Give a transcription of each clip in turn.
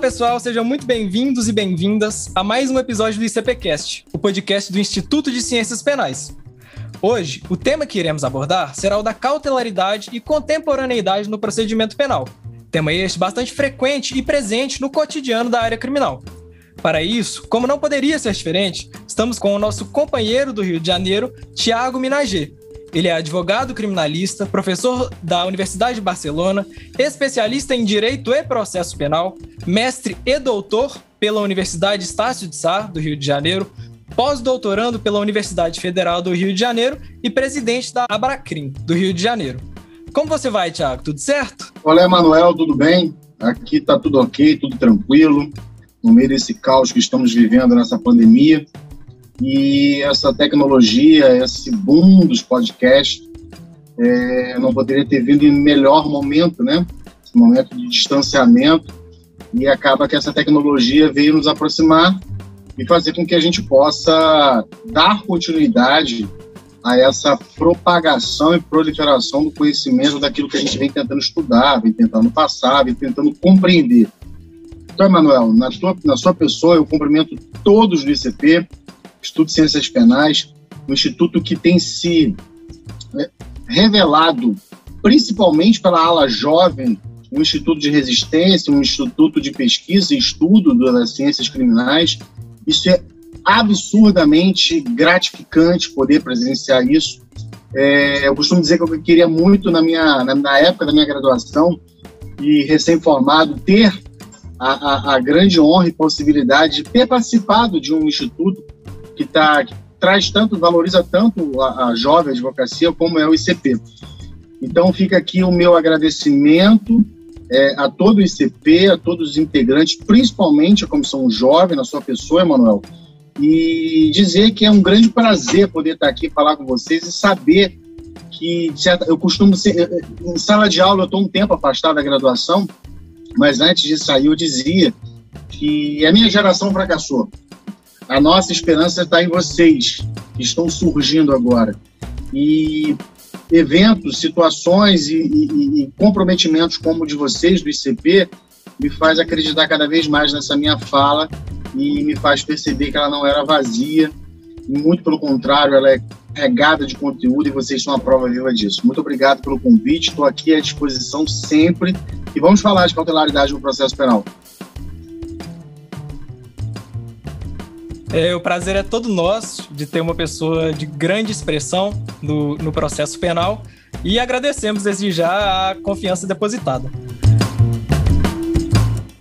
pessoal, sejam muito bem-vindos e bem-vindas a mais um episódio do ICPcast, o podcast do Instituto de Ciências Penais. Hoje, o tema que iremos abordar será o da cautelaridade e contemporaneidade no procedimento penal. Tema este bastante frequente e presente no cotidiano da área criminal. Para isso, como não poderia ser diferente, estamos com o nosso companheiro do Rio de Janeiro, Tiago Minager, ele é advogado criminalista, professor da Universidade de Barcelona, especialista em Direito e Processo Penal, mestre e doutor pela Universidade Estácio de Sá, do Rio de Janeiro, pós-doutorando pela Universidade Federal do Rio de Janeiro e presidente da Abracrim, do Rio de Janeiro. Como você vai, Tiago? Tudo certo? Olá, Emanuel, tudo bem? Aqui está tudo ok, tudo tranquilo, no meio desse caos que estamos vivendo nessa pandemia. E essa tecnologia, esse boom dos podcasts, é, não poderia ter vindo em melhor momento, né? Esse momento de distanciamento. E acaba que essa tecnologia veio nos aproximar e fazer com que a gente possa dar continuidade a essa propagação e proliferação do conhecimento daquilo que a gente vem tentando estudar, vem tentando passar, vem tentando compreender. Então, Emanuel, na, na sua pessoa, eu cumprimento todos do ICP, Instituto de Ciências Penais, um instituto que tem se né, revelado, principalmente pela ala jovem, um instituto de resistência, um instituto de pesquisa e estudo das ciências criminais. Isso é absurdamente gratificante poder presenciar isso. É, eu costumo dizer que eu queria muito na minha na, na época da minha graduação e recém-formado ter a, a, a, grande honra e possibilidade de ter participado de um instituto que, tá, que traz tanto, valoriza tanto a, a jovem advocacia como é o ICP. Então fica aqui o meu agradecimento é, a todo o ICP, a todos os integrantes, principalmente a comissão jovem, na sua pessoa, Emanuel, e dizer que é um grande prazer poder estar aqui falar com vocês e saber que eu costumo ser em sala de aula eu estou um tempo afastado da graduação, mas antes de sair eu dizia que a minha geração fracassou. A nossa esperança está em vocês, que estão surgindo agora. E eventos, situações e, e, e comprometimentos como o de vocês, do ICP, me faz acreditar cada vez mais nessa minha fala e me faz perceber que ela não era vazia, muito pelo contrário, ela é regada de conteúdo e vocês são a prova viva disso. Muito obrigado pelo convite, estou aqui à disposição sempre e vamos falar de cautelaridade no processo penal. É, o prazer é todo nosso de ter uma pessoa de grande expressão no, no processo penal e agradecemos desde já a confiança depositada.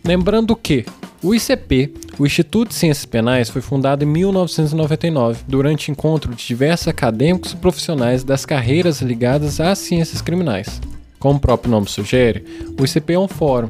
Lembrando que o ICP, o Instituto de Ciências Penais, foi fundado em 1999, durante encontro de diversos acadêmicos e profissionais das carreiras ligadas às ciências criminais. Como o próprio nome sugere, o ICP é um fórum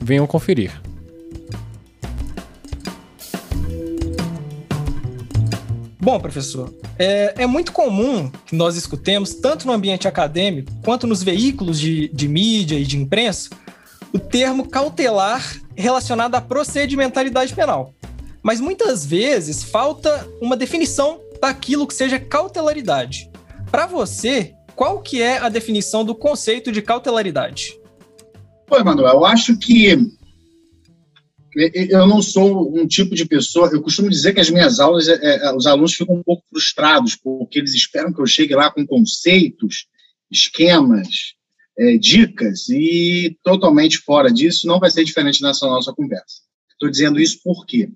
Venham conferir. Bom, professor, é, é, muito comum que nós escutemos, tanto no ambiente acadêmico quanto nos veículos de, de mídia e de imprensa, o termo cautelar relacionado à procedimentalidade penal. Mas muitas vezes falta uma definição daquilo que seja cautelaridade. Para você, qual que é a definição do conceito de cautelaridade? Oi, Manuel, eu acho que eu não sou um tipo de pessoa. Eu costumo dizer que as minhas aulas, é, é, os alunos ficam um pouco frustrados, porque eles esperam que eu chegue lá com conceitos, esquemas, é, dicas, e totalmente fora disso, não vai ser diferente nessa nossa conversa. Estou dizendo isso porque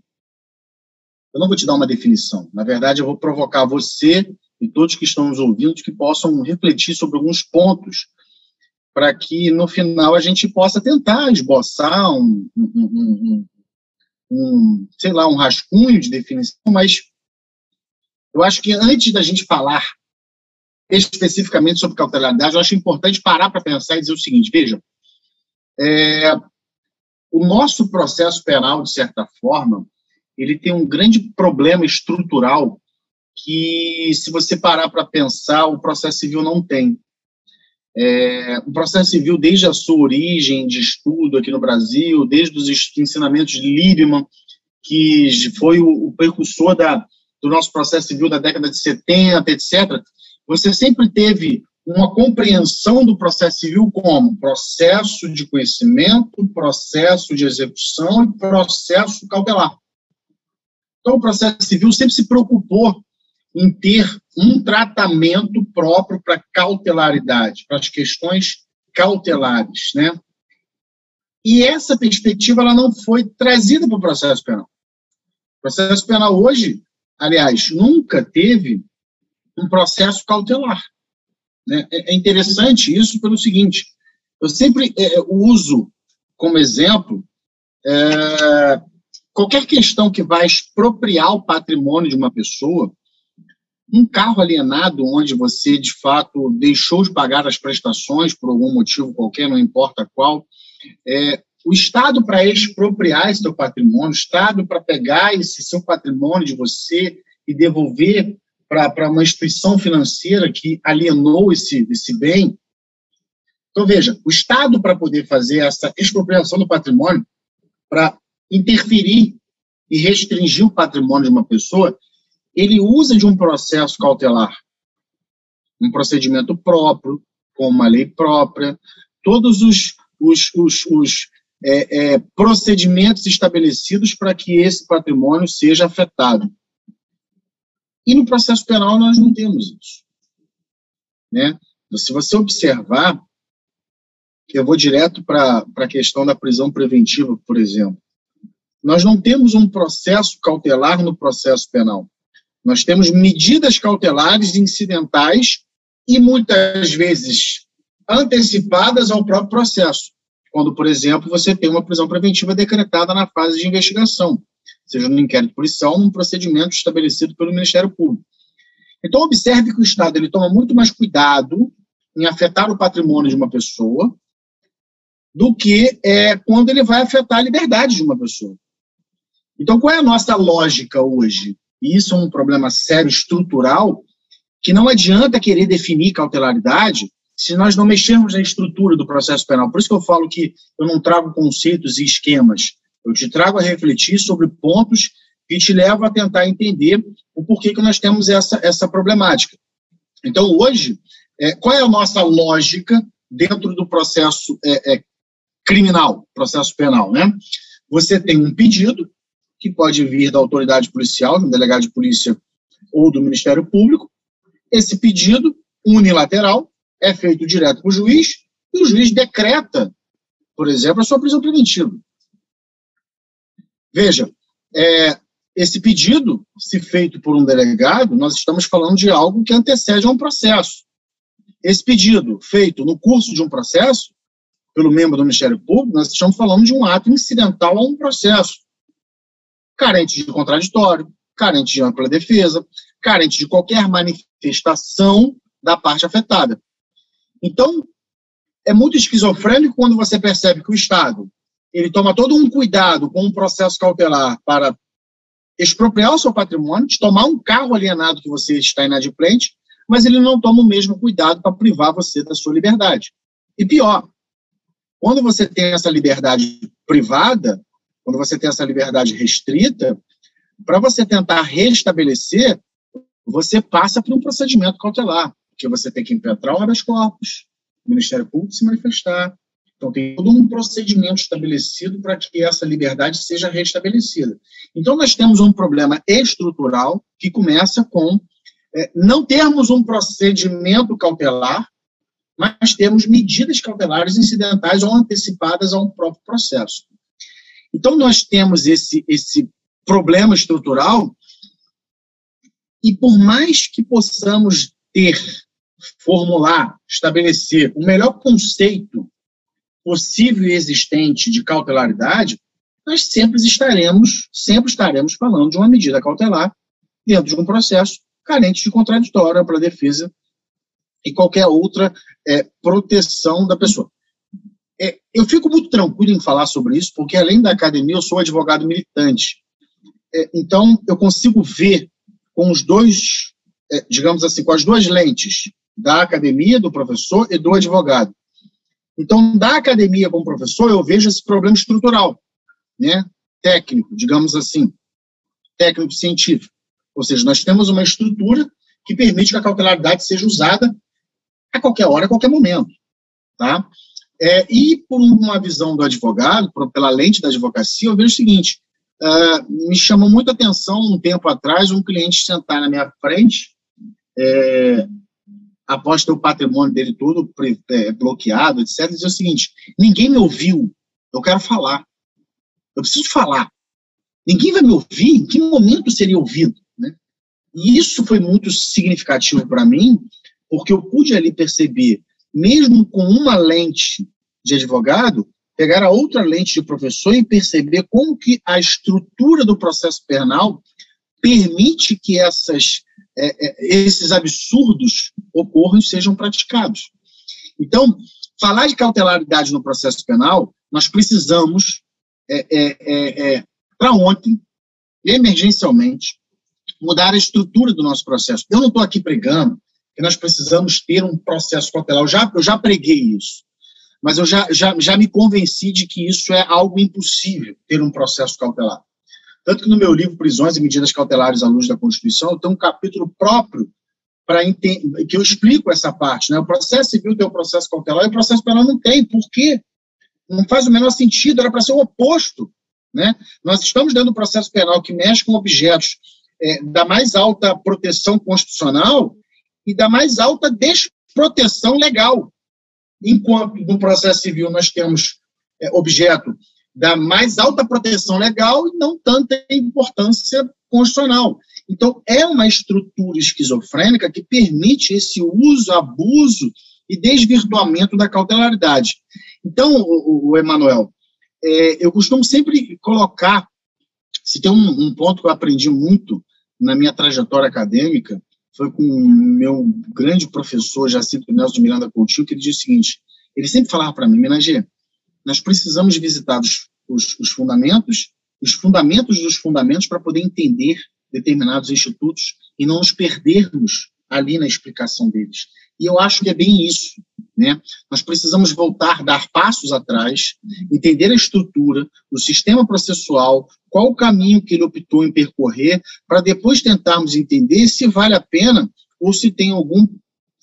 eu não vou te dar uma definição. Na verdade, eu vou provocar você e todos que estão nos ouvindo que possam refletir sobre alguns pontos para que no final a gente possa tentar esboçar um, um, um, um, sei lá, um rascunho de definição, mas eu acho que antes da gente falar especificamente sobre cautelaridade, eu acho importante parar para pensar e dizer o seguinte: veja, é, o nosso processo penal, de certa forma, ele tem um grande problema estrutural que, se você parar para pensar, o processo civil não tem. É, o processo civil, desde a sua origem de estudo aqui no Brasil, desde os ensinamentos de Liebman, que foi o, o precursor da, do nosso processo civil da década de 70, etc., você sempre teve uma compreensão do processo civil como processo de conhecimento, processo de execução e processo cautelar. Então, o processo civil sempre se preocupou em ter um tratamento próprio para cautelaridade, para as questões cautelares, né? E essa perspectiva ela não foi trazida para o processo penal. O processo penal hoje, aliás, nunca teve um processo cautelar. Né? É, é interessante isso pelo seguinte: eu sempre é, uso como exemplo é, qualquer questão que vai expropriar o patrimônio de uma pessoa, um carro alienado onde você de fato deixou de pagar as prestações por algum motivo qualquer, não importa qual, é, o Estado para expropriar esse seu patrimônio, o Estado para pegar esse seu patrimônio de você e devolver para uma instituição financeira que alienou esse, esse bem. Então, veja, o Estado, para poder fazer essa expropriação do patrimônio, para interferir e restringir o patrimônio de uma pessoa, ele usa de um processo cautelar, um procedimento próprio, com uma lei própria, todos os, os, os, os é, é, procedimentos estabelecidos para que esse patrimônio seja afetado. E no processo penal nós não temos isso. Né? Se você observar, eu vou direto para a questão da prisão preventiva, por exemplo. Nós não temos um processo cautelar no processo penal. Nós temos medidas cautelares incidentais e muitas vezes antecipadas ao próprio processo. Quando, por exemplo, você tem uma prisão preventiva decretada na fase de investigação seja no inquérito policial, num procedimento estabelecido pelo Ministério Público. Então, observe que o Estado ele toma muito mais cuidado em afetar o patrimônio de uma pessoa do que é, quando ele vai afetar a liberdade de uma pessoa. Então, qual é a nossa lógica hoje? E isso é um problema sério, estrutural, que não adianta querer definir cautelaridade se nós não mexermos na estrutura do processo penal. Por isso que eu falo que eu não trago conceitos e esquemas. Eu te trago a refletir sobre pontos que te levam a tentar entender o porquê que nós temos essa, essa problemática. Então, hoje, é, qual é a nossa lógica dentro do processo é, é, criminal, processo penal, né? Você tem um pedido que pode vir da autoridade policial, do delegado de polícia ou do Ministério Público. Esse pedido unilateral é feito direto para o juiz e o juiz decreta, por exemplo, a sua prisão preventiva. Veja, é, esse pedido, se feito por um delegado, nós estamos falando de algo que antecede a um processo. Esse pedido, feito no curso de um processo, pelo membro do Ministério Público, nós estamos falando de um ato incidental a um processo, carente de contraditório, carente de ampla defesa, carente de qualquer manifestação da parte afetada. Então, é muito esquizofrênico quando você percebe que o Estado ele toma todo um cuidado com um processo cautelar para expropriar o seu patrimônio, de tomar um carro alienado que você está inadimplente, mas ele não toma o mesmo cuidado para privar você da sua liberdade. E pior, quando você tem essa liberdade privada, quando você tem essa liberdade restrita, para você tentar restabelecer, você passa por um procedimento cautelar, porque você tem que impetrar o habeas corpus, o Ministério Público se manifestar, então, tem todo um procedimento estabelecido para que essa liberdade seja restabelecida. Então, nós temos um problema estrutural que começa com é, não termos um procedimento cautelar, mas temos medidas cautelares incidentais ou antecipadas a um próprio processo. Então, nós temos esse, esse problema estrutural E por mais que possamos ter, formular, estabelecer o melhor conceito possível e existente de cautelaridade, nós sempre estaremos, sempre estaremos falando de uma medida cautelar dentro de um processo carente de contraditório para a defesa e qualquer outra é, proteção da pessoa. É, eu fico muito tranquilo em falar sobre isso, porque além da academia, eu sou advogado militante. É, então, eu consigo ver com os dois, é, digamos assim, com as duas lentes da academia, do professor e do advogado. Então, da academia como professor, eu vejo esse problema estrutural, né? técnico, digamos assim, técnico científico. Ou seja, nós temos uma estrutura que permite que a cautelaridade seja usada a qualquer hora, a qualquer momento. Tá? É, e por uma visão do advogado, por, pela lente da advocacia, eu vejo o seguinte: uh, me chamou muita atenção um tempo atrás um cliente sentar na minha frente, é, após ter o patrimônio dele todo é, bloqueado, etc., e dizer o seguinte: ninguém me ouviu, eu quero falar. Eu preciso falar. Ninguém vai me ouvir? Em que momento seria ouvido? Né? E isso foi muito significativo para mim, porque eu pude ali perceber, mesmo com uma lente de advogado, pegar a outra lente de professor e perceber como que a estrutura do processo penal permite que essas, é, é, esses absurdos ocorram e sejam praticados. Então, falar de cautelaridade no processo penal, nós precisamos, é, é, é, é para ontem, emergencialmente, mudar a estrutura do nosso processo. Eu não estou aqui pregando nós precisamos ter um processo cautelar. Eu já, eu já preguei isso, mas eu já, já, já me convenci de que isso é algo impossível, ter um processo cautelar. Tanto que no meu livro Prisões e Medidas Cautelares à Luz da Constituição, eu tenho um capítulo próprio para que eu explico essa parte. Né? O processo civil tem o processo cautelar e o processo penal não tem. Por quê? Não faz o menor sentido, era para ser o oposto. Né? Nós estamos dando um processo penal que mexe com objetos é, da mais alta proteção constitucional e da mais alta desproteção legal. Enquanto no processo civil nós temos é, objeto da mais alta proteção legal e não tanta importância constitucional. Então, é uma estrutura esquizofrênica que permite esse uso, abuso e desvirtuamento da cautelaridade. Então, o, o Emanuel, é, eu costumo sempre colocar, se tem um, um ponto que eu aprendi muito na minha trajetória acadêmica, foi com o meu grande professor, Jacinto Nelson de Miranda Coutinho, que ele disse o seguinte, ele sempre falava para mim, Menagê, nós precisamos visitar os, os, os fundamentos, os fundamentos dos fundamentos para poder entender determinados institutos e não nos perdermos ali na explicação deles. E eu acho que é bem isso. Né? Nós precisamos voltar, dar passos atrás, entender a estrutura do sistema processual, qual o caminho que ele optou em percorrer, para depois tentarmos entender se vale a pena ou se tem algum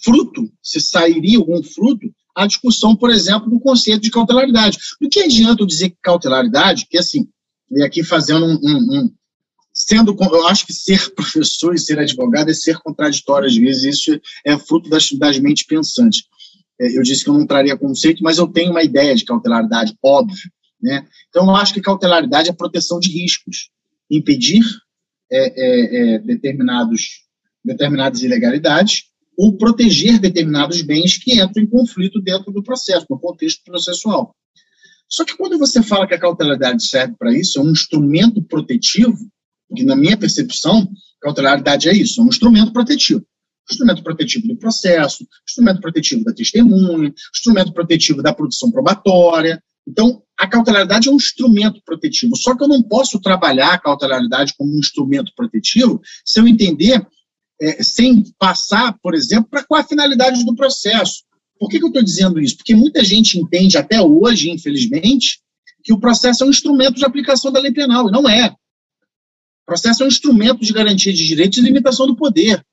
fruto, se sairia algum fruto a discussão, por exemplo, do conceito de cautelaridade. Do que adianta eu dizer cautelaridade, que assim, e aqui fazendo um, um, um sendo, eu acho que ser professor e ser advogado é ser contraditório às vezes, isso é fruto das, das mentes pensantes. É, eu disse que eu não traria conceito, mas eu tenho uma ideia de cautelaridade, óbvio, né? Então, eu acho que cautelaridade é proteção de riscos, impedir é, é, é, determinados, determinadas ilegalidades ou proteger determinados bens que entram em conflito dentro do processo, no contexto processual. Só que quando você fala que a cautelaridade serve para isso, é um instrumento protetivo, porque, na minha percepção, cautelaridade é isso, é um instrumento protetivo. Instrumento protetivo do processo, instrumento protetivo da testemunha, instrumento protetivo da produção probatória. Então, a cautelaridade é um instrumento protetivo. Só que eu não posso trabalhar a cautelaridade como um instrumento protetivo se eu entender, é, sem passar, por exemplo, para qual a finalidade do processo. Por que, que eu estou dizendo isso? Porque muita gente entende, até hoje, infelizmente, que o processo é um instrumento de aplicação da lei penal, e não é. O processo é um instrumento de garantia de direitos e limitação do poder.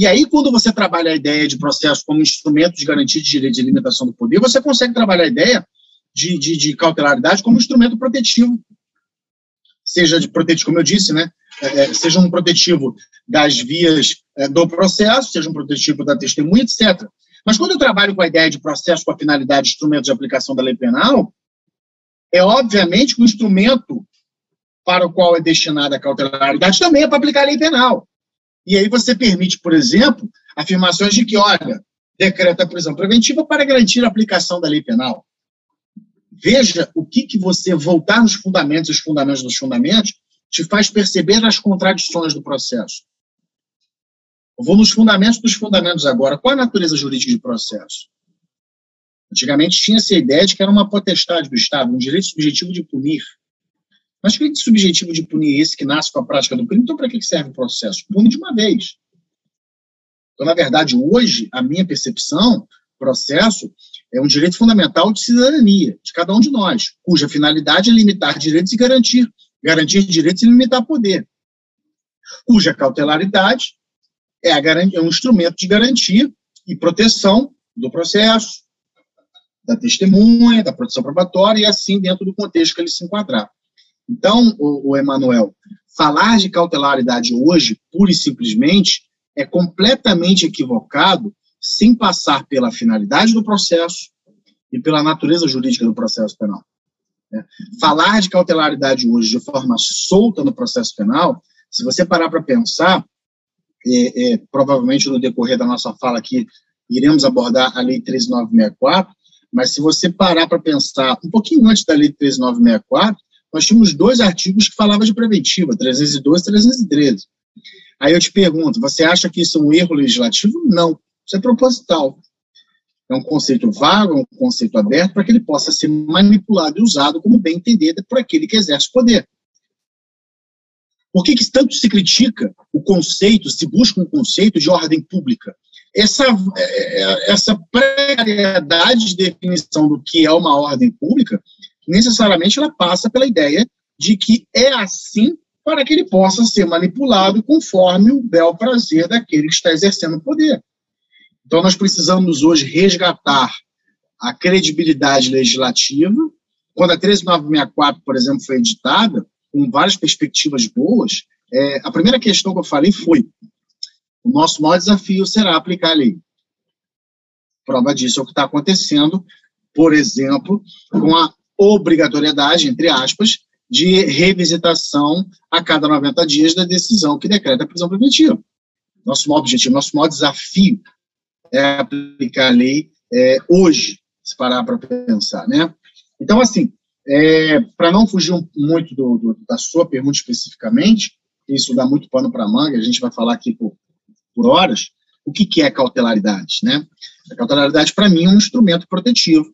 E aí, quando você trabalha a ideia de processo como instrumento de garantia de direitos e limitação do poder, você consegue trabalhar a ideia de, de, de cautelaridade como instrumento protetivo. Seja de protetivo, como eu disse, né? É, é, seja um protetivo das vias é, do processo, seja um protetivo da testemunha, etc. Mas quando eu trabalho com a ideia de processo com a finalidade de instrumento de aplicação da lei penal, é obviamente que o instrumento para o qual é destinada a cautelaridade também é para aplicar a lei penal. E aí você permite, por exemplo, afirmações de que, olha, decreta a prisão preventiva para garantir a aplicação da lei penal. Veja o que, que você voltar nos fundamentos, os fundamentos dos fundamentos, te faz perceber as contradições do processo. Eu vou nos fundamentos dos fundamentos agora. Qual a natureza jurídica de processo? Antigamente tinha-se a ideia de que era uma potestade do Estado, um direito subjetivo de punir. Mas que subjetivo de punir esse que nasce com a prática do crime? Então, para que serve o processo? Pune de uma vez. Então, na verdade, hoje, a minha percepção, processo é um direito fundamental de cidadania, de cada um de nós, cuja finalidade é limitar direitos e garantir, garantir direitos e limitar poder. Cuja cautelaridade é, é um instrumento de garantia e proteção do processo, da testemunha, da proteção probatória, e assim dentro do contexto que ele se enquadrar. Então, o, o Emanuel, falar de cautelaridade hoje, pura e simplesmente, é completamente equivocado sem passar pela finalidade do processo e pela natureza jurídica do processo penal. É. Falar de cautelaridade hoje de forma solta no processo penal, se você parar para pensar, é, é, provavelmente no decorrer da nossa fala aqui, iremos abordar a Lei 13964, mas se você parar para pensar um pouquinho antes da Lei 13964, nós tínhamos dois artigos que falavam de preventiva, 312 e 313. Aí eu te pergunto, você acha que isso é um erro legislativo? Não, isso é proposital. É um conceito vago, é um conceito aberto para que ele possa ser manipulado e usado como bem entender por aquele que exerce poder. Por que, que tanto se critica o conceito, se busca um conceito de ordem pública? Essa, é, é, essa precariedade de definição do que é uma ordem pública, necessariamente ela passa pela ideia de que é assim para que ele possa ser manipulado conforme o bel prazer daquele que está exercendo o poder. Então, nós precisamos hoje resgatar a credibilidade legislativa. Quando a 13964, por exemplo, foi editada, com várias perspectivas boas, é, a primeira questão que eu falei foi: o nosso maior desafio será aplicar a lei. Prova disso é o que está acontecendo, por exemplo, com a obrigatoriedade, entre aspas, de revisitação a cada 90 dias da decisão que decreta a prisão preventiva. Nosso maior objetivo, nosso maior desafio é aplicar a lei é, hoje, se parar para pensar, né? Então, assim, é, para não fugir muito do, do, da sua pergunta especificamente, isso dá muito pano para manga, a gente vai falar aqui por, por horas, o que, que é cautelaridade, né? A cautelaridade, para mim, é um instrumento protetivo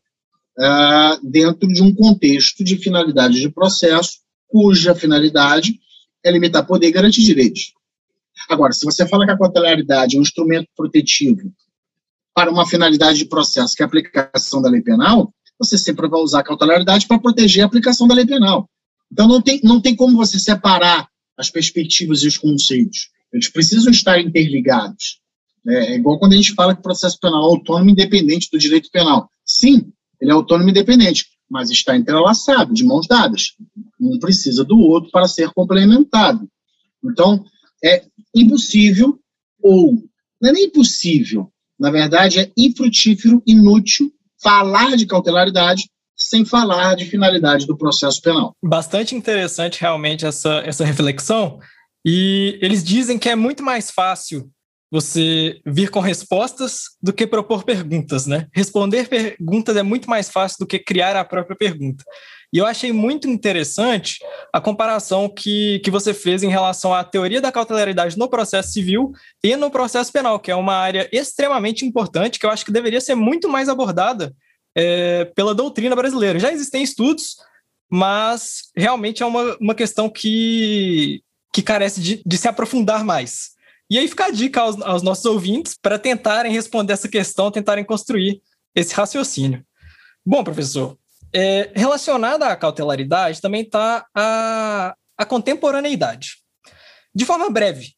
uh, dentro de um contexto de finalidade de processo, cuja finalidade é limitar poder e garantir direitos. Agora, se você fala que a cautelaridade é um instrumento protetivo para uma finalidade de processo, que é a aplicação da lei penal, você sempre vai usar a cautelaridade para proteger a aplicação da lei penal. Então, não tem, não tem como você separar as perspectivas e os conceitos. Eles precisam estar interligados. É, é igual quando a gente fala que o processo penal é autônomo independente do direito penal. Sim, ele é autônomo independente, mas está entrelaçado, de mãos dadas. Um precisa do outro para ser complementado. Então, é impossível, ou não é nem impossível, na verdade, é infrutífero, inútil falar de cautelaridade sem falar de finalidade do processo penal. Bastante interessante realmente essa, essa reflexão. E eles dizem que é muito mais fácil você vir com respostas do que propor perguntas, né? Responder perguntas é muito mais fácil do que criar a própria pergunta. E eu achei muito interessante a comparação que, que você fez em relação à teoria da cautelaridade no processo civil e no processo penal, que é uma área extremamente importante, que eu acho que deveria ser muito mais abordada é, pela doutrina brasileira. Já existem estudos, mas realmente é uma, uma questão que, que carece de, de se aprofundar mais. E aí fica a dica aos, aos nossos ouvintes para tentarem responder essa questão, tentarem construir esse raciocínio. Bom, professor, é, relacionada à cautelaridade também está a, a contemporaneidade. De forma breve,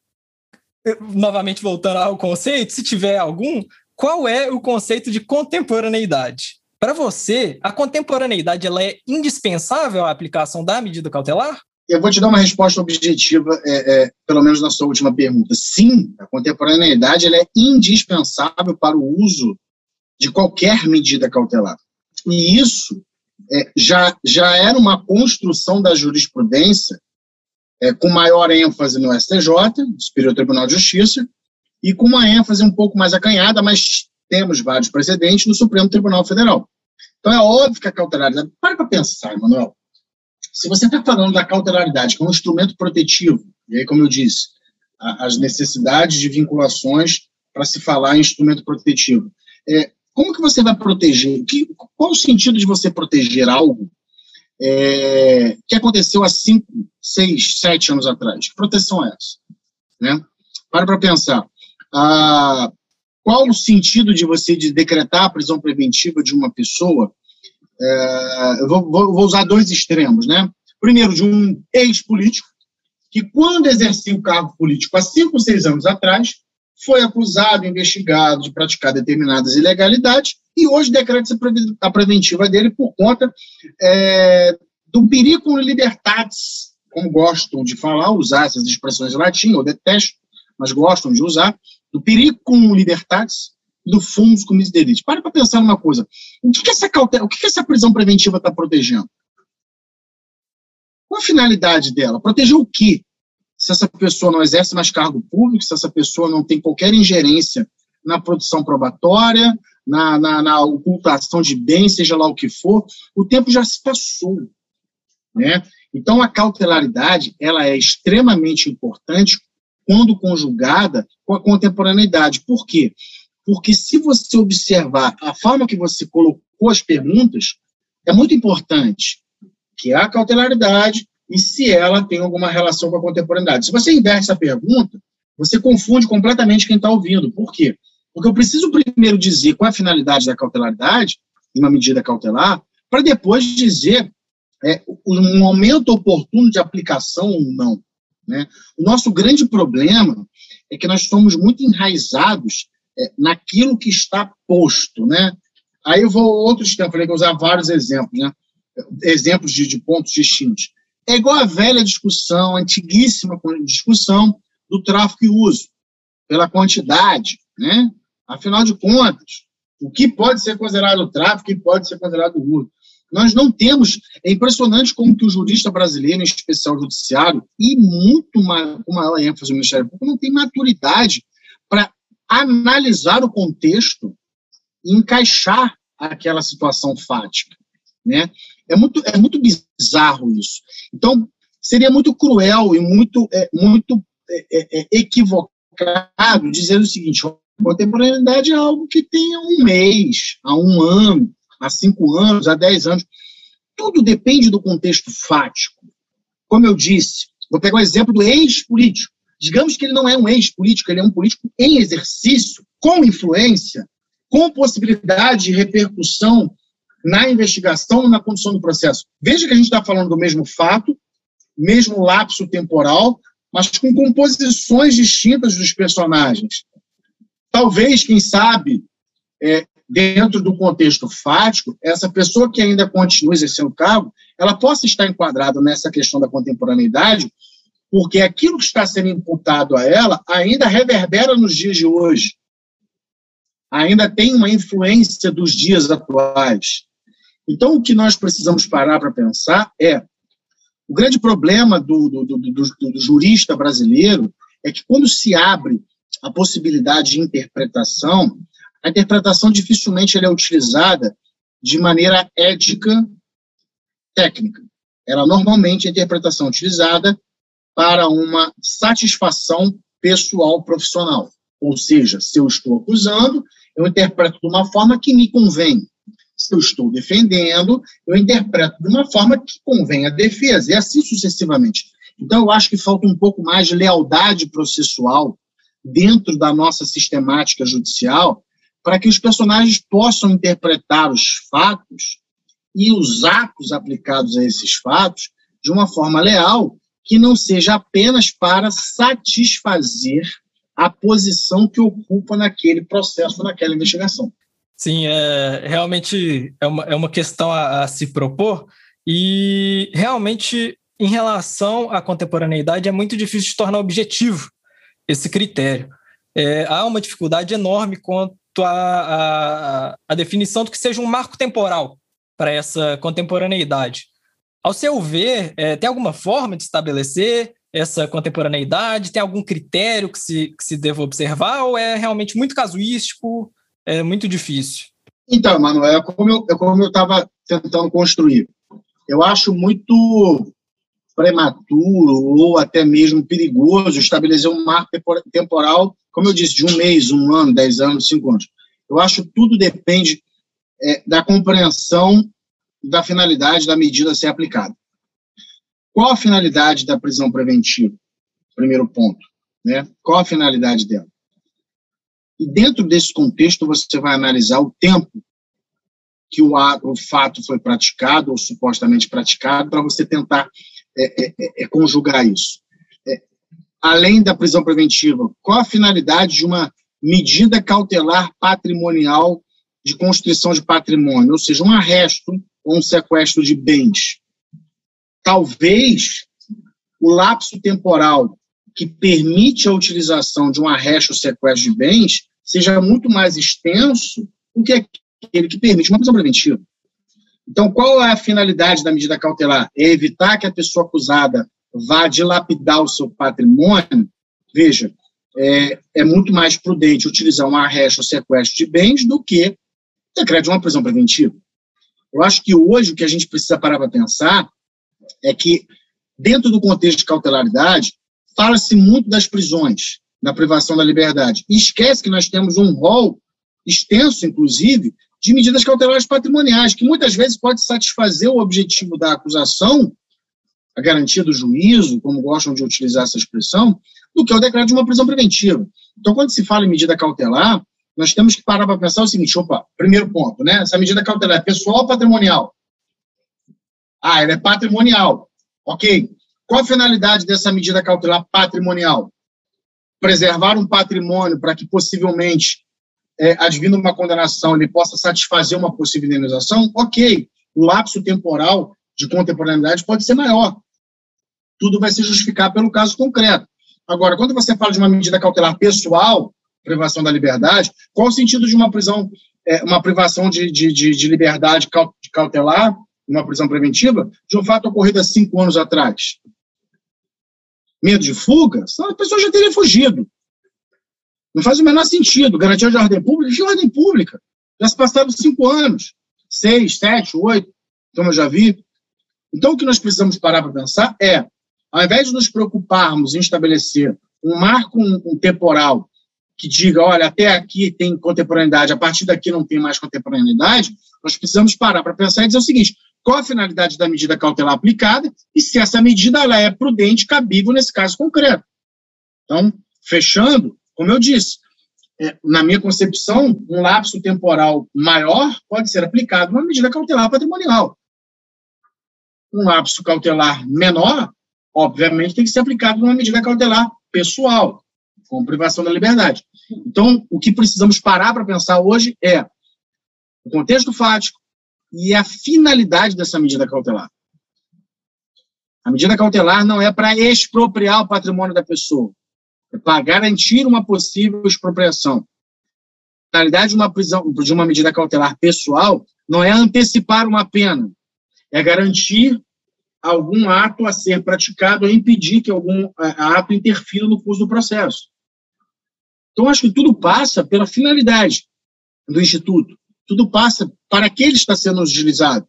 novamente voltando ao conceito, se tiver algum, qual é o conceito de contemporaneidade? Para você, a contemporaneidade ela é indispensável à aplicação da medida cautelar? Eu vou te dar uma resposta objetiva, é, é, pelo menos na sua última pergunta. Sim, a contemporaneidade é indispensável para o uso de qualquer medida cautelar. E isso é, já, já era uma construção da jurisprudência é, com maior ênfase no STJ, Superior Tribunal de Justiça, e com uma ênfase um pouco mais acanhada, mas temos vários precedentes no Supremo Tribunal Federal. Então é óbvio que a cautelaridade. Para para pensar, Emanuel. Se você está falando da cautelaridade como um instrumento protetivo, e aí, como eu disse, a, as necessidades de vinculações para se falar em instrumento protetivo, é, como que você vai proteger? Que, qual o sentido de você proteger algo é, que aconteceu há cinco, seis, sete anos atrás? Que proteção é essa? Né? Para para pensar. Ah, qual o sentido de você de decretar a prisão preventiva de uma pessoa? É, eu vou, vou, usar dois extremos, né? Primeiro, de um ex-político, que quando exercia o cargo político há cinco, seis anos atrás, foi acusado, investigado de praticar determinadas ilegalidades e hoje decreta a preventiva dele por conta é, do periculum libertatis, como gostam de falar, usar essas expressões latim, eu detesto, mas gostam de usar, do periculum libertatis do fumus comis delite. Para para pensar numa coisa. O que, que essa cautela, o que, que essa prisão preventiva está protegendo? Qual a finalidade dela? Proteger o quê? Se essa pessoa não exerce mais cargo público, se essa pessoa não tem qualquer ingerência na produção probatória, na, na, na ocultação de bens, seja lá o que for, o tempo já se passou. Né? Então, a cautelaridade ela é extremamente importante quando conjugada com a contemporaneidade. Por quê? Porque se você observar a forma que você colocou as perguntas, é muito importante que a cautelaridade e se ela tem alguma relação com a contemporaneidade. Se você inverte essa pergunta, você confunde completamente quem está ouvindo. Por quê? Porque eu preciso primeiro dizer qual é a finalidade da cautelaridade, em uma medida cautelar, para depois dizer é, um momento oportuno de aplicação ou não. Né? O nosso grande problema é que nós somos muito enraizados naquilo que está posto. Né? Aí eu vou outros tempos, falei que eu usar vários exemplos, né? exemplos de, de pontos distintos. É igual a velha discussão, antiguíssima discussão do tráfico e uso, pela quantidade. Né? Afinal de contas, o que pode ser considerado tráfico, o pode ser considerado uso. Nós não temos. É impressionante como que o jurista brasileiro, em especial o judiciário, e muito mais, com maior ênfase no Ministério Público, não tem maturidade analisar o contexto e encaixar aquela situação fática. Né? É, muito, é muito bizarro isso. Então, seria muito cruel e muito, é, muito é, é, é equivocado dizer o seguinte: contemporaneidade é algo que tem um mês, há um ano, há cinco anos, há dez anos. Tudo depende do contexto fático. Como eu disse, vou pegar o exemplo do ex-político. Digamos que ele não é um ex-político, ele é um político em exercício, com influência, com possibilidade de repercussão na investigação, na condução do processo. Veja que a gente está falando do mesmo fato, mesmo lapso temporal, mas com composições distintas dos personagens. Talvez, quem sabe, é, dentro do contexto fático, essa pessoa que ainda continua exercendo o cargo, ela possa estar enquadrada nessa questão da contemporaneidade, porque aquilo que está sendo imputado a ela ainda reverbera nos dias de hoje. Ainda tem uma influência dos dias atuais. Então, o que nós precisamos parar para pensar é: o grande problema do, do, do, do, jurista brasileiro é que, quando se abre a possibilidade de interpretação, a interpretação dificilmente é utilizada de maneira ética técnica. Ela normalmente é a interpretação utilizada para uma satisfação pessoal profissional. Ou seja, se eu estou acusando, eu interpreto de uma forma que me convém. Se eu estou defendendo, eu interpreto de uma forma que convém à defesa, e assim sucessivamente. Então, eu acho que falta um pouco mais de lealdade processual dentro da nossa sistemática judicial para que os personagens possam interpretar os fatos e os atos aplicados a esses fatos de uma forma leal, que não seja apenas para satisfazer a posição que ocupa naquele processo, naquela investigação. Sim, é, realmente é uma, é uma questão a, a se propor, e realmente, em relação à contemporaneidade, é muito difícil de tornar objetivo esse critério. É, há uma dificuldade enorme quanto a, a, a definição do que seja um marco temporal para essa contemporaneidade. Ao seu ver, é, tem alguma forma de estabelecer essa contemporaneidade? Tem algum critério que se, que se deva observar ou é realmente muito casuístico, é muito difícil? Então, Manuel, é como eu é estava tentando construir. Eu acho muito prematuro ou até mesmo perigoso estabelecer um marco temporal, como eu disse, de um mês, um ano, dez anos, cinco anos. Eu acho que tudo depende é, da compreensão da finalidade da medida a ser aplicada. Qual a finalidade da prisão preventiva? Primeiro ponto. Né? Qual a finalidade dela? E dentro desse contexto, você vai analisar o tempo que o, o fato foi praticado, ou supostamente praticado, para você tentar é, é, é, conjugar isso. É, além da prisão preventiva, qual a finalidade de uma medida cautelar patrimonial de constrição de patrimônio, ou seja, um arresto um sequestro de bens? Talvez o lapso temporal que permite a utilização de um arresto ou sequestro de bens seja muito mais extenso do que aquele que permite uma prisão preventiva. Então, qual é a finalidade da medida cautelar? É evitar que a pessoa acusada vá dilapidar o seu patrimônio? Veja, é, é muito mais prudente utilizar um arresto ou sequestro de bens do que decreto de uma prisão preventiva. Eu acho que hoje o que a gente precisa parar para pensar é que, dentro do contexto de cautelaridade, fala-se muito das prisões, da privação da liberdade. E esquece que nós temos um rol extenso, inclusive, de medidas cautelares patrimoniais, que muitas vezes pode satisfazer o objetivo da acusação, a garantia do juízo, como gostam de utilizar essa expressão, do que o decreto de uma prisão preventiva. Então, quando se fala em medida cautelar, nós temos que parar para pensar o seguinte: opa, primeiro ponto, né? Essa medida cautelar é pessoal ou patrimonial? Ah, ela é patrimonial. Ok. Qual a finalidade dessa medida cautelar patrimonial? Preservar um patrimônio para que possivelmente, é, advindo uma condenação, ele possa satisfazer uma possível indenização? Ok. O lapso temporal de contemporaneidade pode ser maior. Tudo vai se justificar pelo caso concreto. Agora, quando você fala de uma medida cautelar pessoal, privação da liberdade, qual o sentido de uma prisão, é, uma privação de, de, de, de liberdade cautelar uma prisão preventiva, de um fato ocorrido há cinco anos atrás. Medo de fuga? A pessoa já teria fugido. Não faz o menor sentido. Garantia de ordem pública? De ordem pública. Já se passaram cinco anos. Seis, sete, oito, como eu já vi. Então, o que nós precisamos parar para pensar é, ao invés de nos preocuparmos em estabelecer um marco um, temporal que diga, olha, até aqui tem contemporaneidade, a partir daqui não tem mais contemporaneidade, nós precisamos parar para pensar e dizer o seguinte: qual a finalidade da medida cautelar aplicada e se essa medida ela é prudente, cabível nesse caso concreto. Então, fechando, como eu disse, é, na minha concepção, um lapso temporal maior pode ser aplicado numa medida cautelar patrimonial. Um lapso cautelar menor, obviamente, tem que ser aplicado numa medida cautelar pessoal, com privação da liberdade. Então, o que precisamos parar para pensar hoje é o contexto fático, e a finalidade dessa medida cautelar. A medida cautelar não é para expropriar o patrimônio da pessoa, é para garantir uma possível expropriação. A finalidade de uma, prisão, de uma medida cautelar pessoal não é antecipar uma pena, é garantir algum ato a ser praticado ou impedir que algum ato interfira no curso do processo. Então, acho que tudo passa pela finalidade do Instituto tudo passa para que ele está sendo utilizado.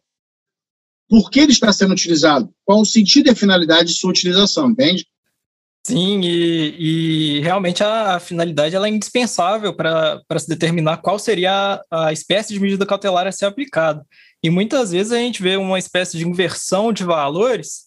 Por que ele está sendo utilizado? Qual o sentido e a finalidade de sua utilização, entende? Sim, e, e realmente a, a, finalidade ela é indispensável para se determinar qual seria a, a, espécie de medida cautelar a ser aplicada. E muitas vezes a gente vê uma espécie de inversão de valores,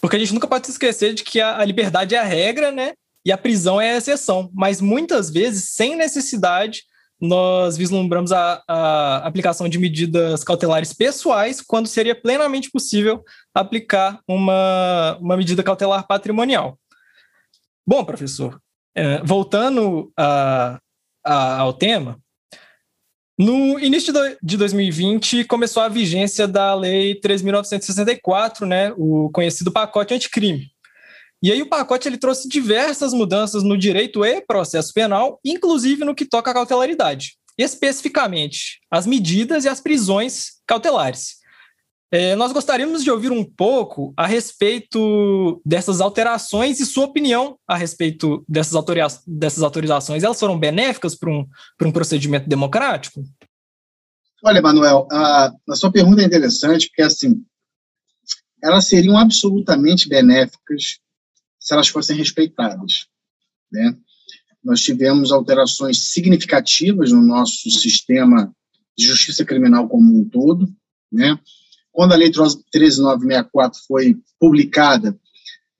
porque a gente nunca pode se esquecer de que a, a liberdade é a regra, né? E a prisão é a exceção. Mas muitas vezes, sem necessidade, nós vislumbramos a, a, aplicação de medidas cautelares pessoais quando seria plenamente possível aplicar uma, uma medida cautelar patrimonial. Bom, professor, é, voltando a, a, ao tema, no início de 2020 começou a vigência da Lei 3.964, né, o conhecido pacote anticrime. E aí o pacote ele trouxe diversas mudanças no direito e processo penal, inclusive no que toca à cautelaridade, especificamente as medidas e as prisões cautelares. É, nós gostaríamos de ouvir um pouco a respeito dessas alterações e sua opinião a respeito dessas, autoria dessas autorizações. Elas foram benéficas para um, um procedimento democrático? Olha, Manuel, a, a sua pergunta é interessante, porque, assim, elas seriam absolutamente benéficas se elas fossem respeitadas, né? Nós tivemos alterações significativas no nosso sistema de justiça criminal como um todo, né? Quando a Lei 13964 foi publicada,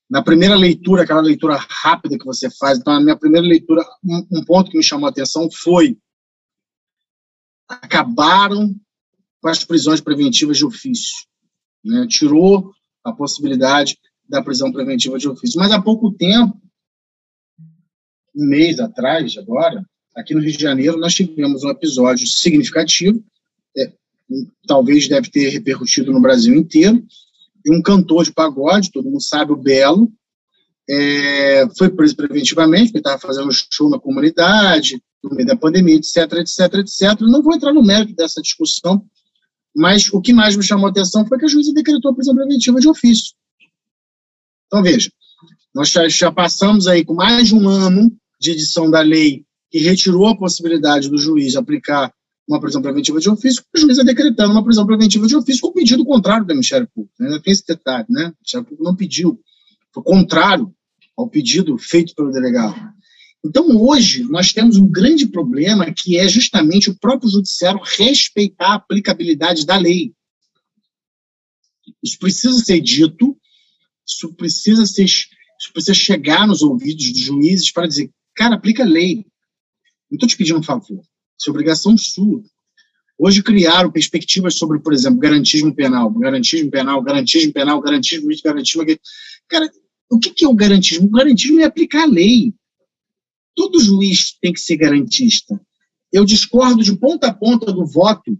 na primeira leitura, aquela leitura rápida que você faz, então, na minha primeira leitura, um, um ponto que me chamou a atenção foi acabaram com as prisões preventivas de ofício. Né? Tirou a possibilidade da prisão preventiva de ofício. Mas há pouco tempo, um mês atrás, agora, aqui no Rio de Janeiro, nós tivemos um episódio significativo, é, talvez deve ter repercutido no Brasil inteiro, e um cantor de pagode, todo mundo sabe, o Belo, é, foi preso preventivamente, porque estava fazendo show na comunidade, no meio da pandemia, etc, etc, etc. Não vou entrar no mérito dessa discussão, mas o que mais me chamou a atenção foi que a juíza decretou a prisão preventiva de ofício. Então, veja, nós já, já passamos aí com mais de um ano de edição da lei que retirou a possibilidade do juiz aplicar uma prisão preventiva de ofício, o juiz é decretando uma prisão preventiva de ofício com pedido contrário do Ministério Público. Né? Tem esse detalhe, né? O Ministério Público não pediu, foi contrário ao pedido feito pelo delegado. Então, hoje, nós temos um grande problema que é justamente o próprio judiciário respeitar a aplicabilidade da lei. Isso precisa ser dito, isso precisa, ser, isso precisa chegar nos ouvidos dos juízes para dizer, cara, aplica a lei. Não estou te pedindo um favor. Isso é obrigação sua. Hoje criaram perspectivas sobre, por exemplo, garantismo penal, garantismo penal, garantismo penal, garantismo garantismo. Cara, o que, que é o garantismo? O garantismo é aplicar a lei. Todo juiz tem que ser garantista. Eu discordo de ponta a ponta do voto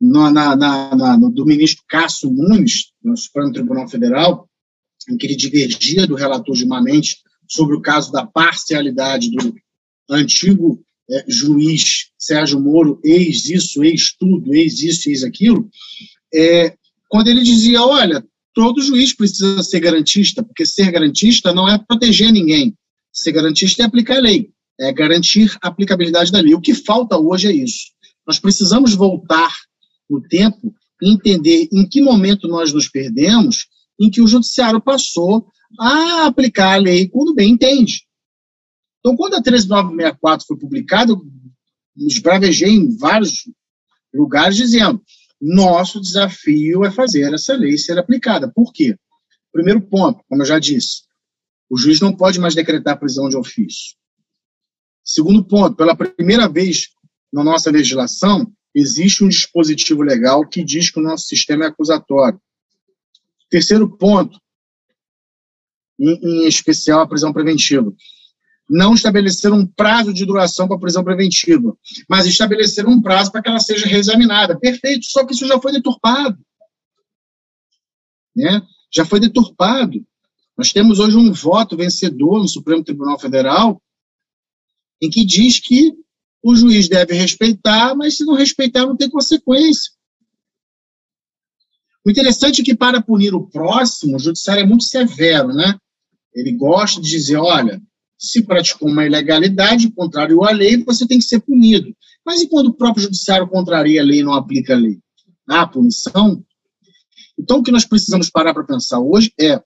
no, na, na, na, do ministro Cássio Nunes, no Supremo Tribunal Federal, em que ele divergia do relator Gilmamente sobre o caso da parcialidade do antigo é, juiz Sérgio Moro, ex isso, ex tudo, ex isso, ex aquilo, é, quando ele dizia, olha, todo juiz precisa ser garantista, porque ser garantista não é proteger ninguém, ser garantista é aplicar a lei, é garantir a aplicabilidade da lei. O que falta hoje é isso. Nós precisamos voltar no tempo e entender em que momento nós nos perdemos, em que o judiciário passou a aplicar a lei quando bem entende. Então, quando a 13964 foi publicada, eu esbravejei em vários lugares dizendo: nosso desafio é fazer essa lei ser aplicada. Por quê? Primeiro ponto, como eu já disse, o juiz não pode mais decretar prisão de ofício. Segundo ponto, pela primeira vez na nossa legislação, existe um dispositivo legal que diz que o nosso sistema é acusatório. Terceiro ponto, em, especial a prisão preventiva não estabelecer um prazo de duração para a prisão preventiva, mas estabelecer um prazo para que ela seja reexaminada. Perfeito, só que isso já foi deturpado. Né? Já foi deturpado. Nós temos hoje um voto vencedor no Supremo Tribunal Federal em que diz que o juiz deve respeitar, mas se não respeitar, não tem consequência. O interessante é que, para punir o próximo, o judiciário é muito severo, né? Ele gosta de dizer, olha, se praticou uma ilegalidade, contrário à lei, você tem que ser punido. Mas e quando o próprio judiciário contraria a lei e não aplica a lei? Há punição? Então, o que nós precisamos parar para pensar hoje é,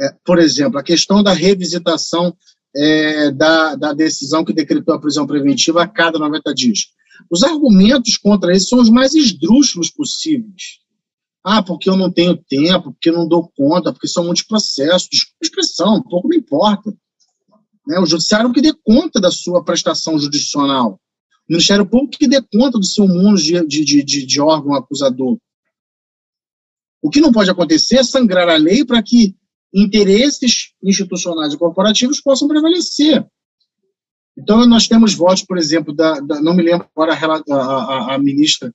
é, por exemplo, a questão da revisitação é, da, da decisão que decretou a prisão preventiva a cada 90 dias. Os argumentos contra isso são os mais esdrúxulos possíveis. Ah, porque eu não tenho tempo, porque eu não dou conta, porque são muitos processos. Desculpa a expressão, pouco me importa. Né? O judiciário que dê conta da sua prestação judicional. O Ministério Público que dê conta do seu mundo de, de, de, de órgão acusador. O que não pode acontecer é sangrar a lei para que interesses institucionais e corporativos possam prevalecer. Então, nós temos votos, por exemplo, da, da não me lembro agora a, a, a, ministra,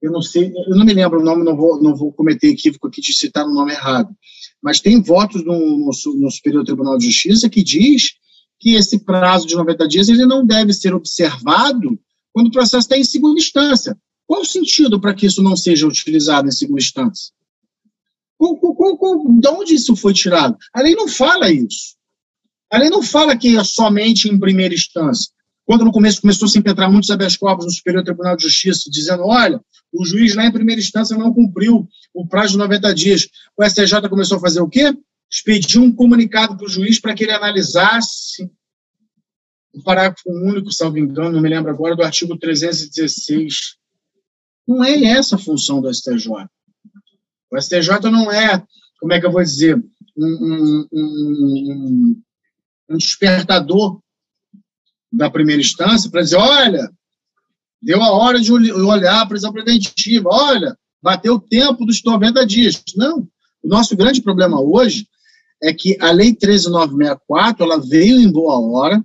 eu não sei, eu não me lembro o nome, não vou, não vou cometer equívoco aqui de citar o nome errado, mas tem votos no, no, no Superior Tribunal de Justiça que diz que esse prazo de 90 dias ele não deve ser observado quando o processo está em segunda instância. Qual o sentido para que isso não seja utilizado em segunda instância? De onde isso foi tirado? A lei não fala isso. A lei não fala que é somente em primeira instância. Quando no começo começou -se a entrar muitos habeas corpus no Superior Tribunal de Justiça, dizendo: olha, o juiz lá em primeira instância não cumpriu o prazo de 90 dias. O STJ começou a fazer o quê? Expedir um comunicado para o juiz para que ele analisasse o parágrafo único, salvo engano, não me lembro agora, do artigo 316. Não é essa a função do STJ. O STJ não é, como é que eu vou dizer, um, um, um, um despertador da primeira instância para dizer, olha, deu a hora de olhar a prisão preventiva, olha, bateu o tempo dos 90 dias. Não. O nosso grande problema hoje é que a Lei 13964 ela veio em boa hora,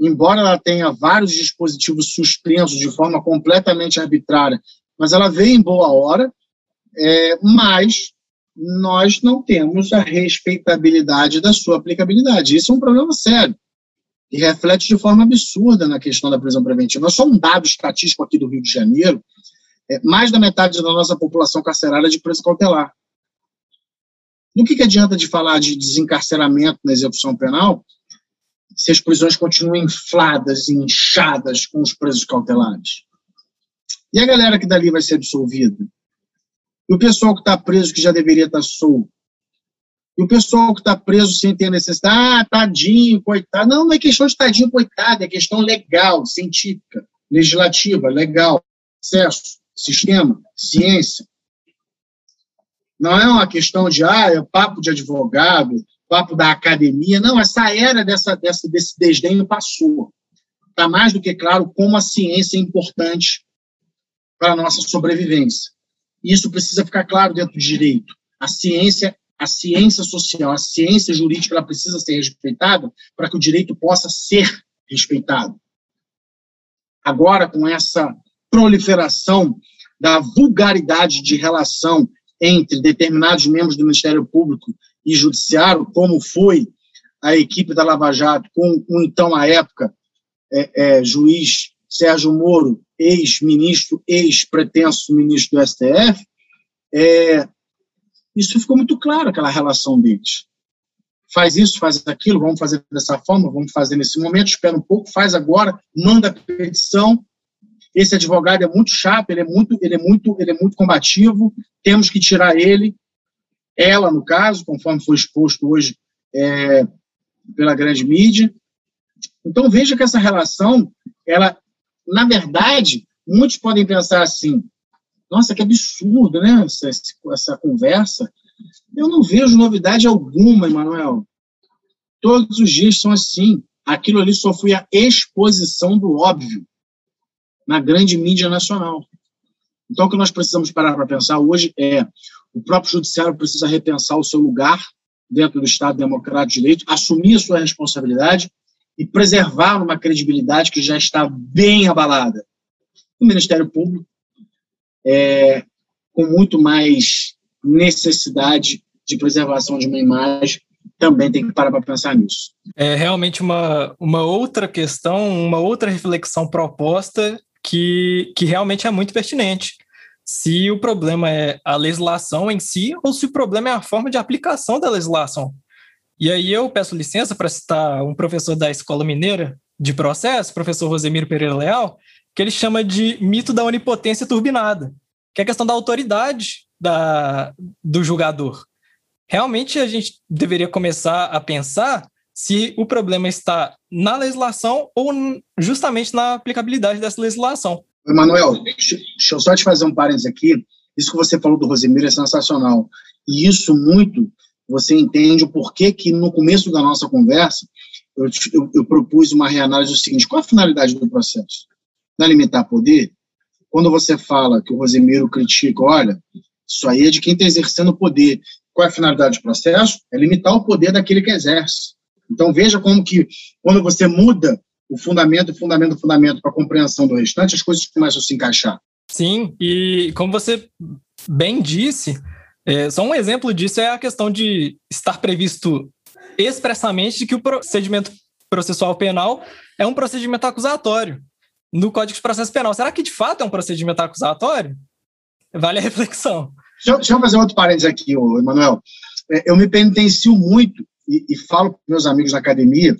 embora ela tenha vários dispositivos suspensos de forma completamente arbitrária, mas ela veio em boa hora, é, mas nós não temos a respeitabilidade da sua aplicabilidade. Isso é um problema sério e reflete de forma absurda na questão da prisão preventiva. Só um dado estatístico aqui do Rio de Janeiro, é, mais da metade da nossa população carcerária é de preso cautelar. No que, que adianta de falar de desencarceramento na execução penal se as prisões continuam infladas e inchadas com os presos cautelares? E a galera que dali vai ser absolvida? E o pessoal que está preso, que já deveria estar tá solto? E o pessoal que está preso sem ter necessidade, ah, tadinho, coitado. Não, não é questão de tadinho, coitado, é questão legal, científica, legislativa, legal, acesso, sistema, ciência. Não é uma questão de, ah, é papo de advogado, papo da academia. Não, essa era dessa, dessa, desse desdenho passou. Está mais do que claro como a ciência é importante para a nossa sobrevivência. Isso precisa ficar claro dentro do direito. A ciência a ciência social, a ciência jurídica, ela precisa ser respeitada para que o direito possa ser respeitado. Agora, com essa proliferação da vulgaridade de relação entre determinados membros do Ministério Público e Judiciário, como foi a equipe da Lava Jato com o então, à época, é, é, juiz Sérgio Moro, ex-ministro, ex-pretenso ministro do STF, é, isso ficou muito claro, aquela relação deles. Faz isso, faz aquilo, vamos fazer dessa forma, vamos fazer nesse momento, espera um pouco, faz agora, manda a petição. Esse advogado é muito chato, ele é muito, ele é muito, ele é muito combativo, temos que tirar ele, ela, no caso, conforme foi exposto hoje é, pela grande mídia. Então, veja que essa relação, ela, na verdade, muitos podem pensar assim, nossa, que absurdo, né? Essa, essa conversa. Eu não vejo novidade alguma, Emanuel. Todos os dias são assim. Aquilo ali só foi a exposição do óbvio na grande mídia nacional. Então, o que nós precisamos parar para pensar hoje é o próprio judiciário precisa repensar o seu lugar dentro do Estado Democrático de Direito, assumir a sua responsabilidade e preservar uma credibilidade que já está bem abalada. O Ministério Público, é, com muito mais necessidade de preservação de uma imagem, também tem que parar para pensar nisso. É realmente uma, uma outra questão, uma outra reflexão proposta que, que realmente é muito pertinente. Se o problema é a legislação em si ou se o problema é a forma de aplicação da legislação. E aí eu peço licença para citar um professor da Escola Mineira de Processo, professor Rosemiro Pereira Leal, que ele chama de mito da onipotência turbinada, que é a questão da autoridade da, do julgador. Realmente a gente deveria começar a pensar se o problema está na legislação ou justamente na aplicabilidade dessa legislação. Emanuel, deixa eu só te fazer um parênteses aqui. Isso que você falou do Rosemiro é sensacional. E isso muito você entende o porquê que no começo da nossa conversa eu, eu, eu propus uma reanálise do seguinte: qual a finalidade do processo? É limitar poder? Quando você fala que o Rosemiro critica, olha, isso aí é de quem está exercendo o poder. Qual é a finalidade do processo? É limitar o poder daquele que exerce. Então veja como que quando você muda o fundamento, o fundamento, o fundamento para a compreensão do restante, as coisas começam a se encaixar. Sim, e como você bem disse, é, só um exemplo disso é a questão de estar previsto expressamente que o procedimento processual penal é um procedimento acusatório no Código de Processo Penal. Será que de fato é um procedimento acusatório? Vale a reflexão. Deixa, deixa eu fazer outro parênteses aqui, Emanuel. É, eu me penitencio muito e, e falo para meus amigos na academia,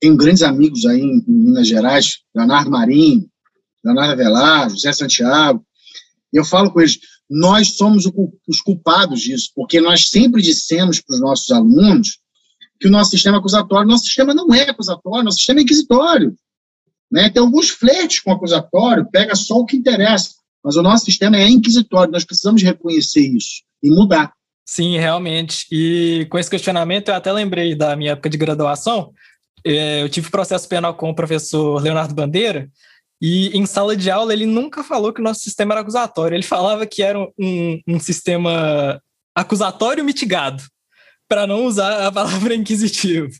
tenho grandes amigos aí em, em Minas Gerais, Leonardo Marinho, Leonardo Velar, José Santiago, eu falo com eles, nós somos os culpados disso, porque nós sempre dissemos para os nossos alunos que o nosso sistema acusatório, nosso sistema não é acusatório, nosso sistema é inquisitório. Né? Tem alguns flertes com acusatório, pega só o que interessa, mas o nosso sistema é inquisitório, nós precisamos reconhecer isso e mudar. Sim, realmente. E com esse questionamento, eu até lembrei da minha época de graduação. É, eu tive processo penal com o professor Leonardo Bandeira, e em sala de aula ele nunca falou que o nosso sistema era acusatório. Ele falava que era um, um sistema acusatório mitigado, para não usar a palavra inquisitivo.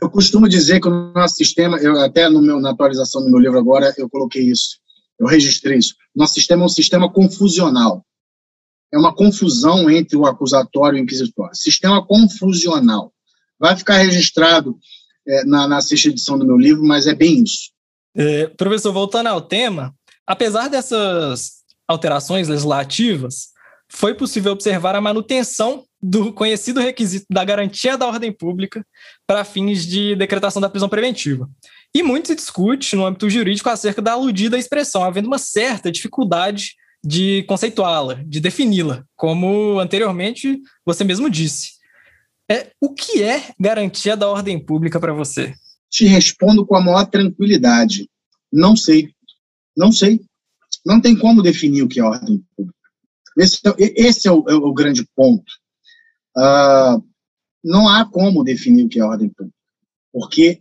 Eu costumo dizer que o nosso sistema, eu até no meu, na atualização do meu livro agora, eu coloquei isso, eu registrei isso. Nosso sistema é um sistema confusional é uma confusão entre o acusatório e o inquisitório. Sistema confusional. Vai ficar registrado é, na, na sexta edição do meu livro, mas é bem isso. É, professor, voltando ao tema, apesar dessas alterações legislativas, foi possível observar a manutenção do conhecido requisito da garantia da ordem pública para fins de decretação da prisão preventiva. E muito se discute no âmbito jurídico acerca da aludida expressão, havendo uma certa dificuldade de conceituá-la, de defini-la, como anteriormente você mesmo disse. É, o que é garantia da ordem pública para você? Te respondo com a maior tranquilidade. Não sei. Não sei. Não tem como definir o que é ordem pública. Esse, é esse é, o, é, o, grande ponto. Uh, não há como definir o que é ordem pública, porque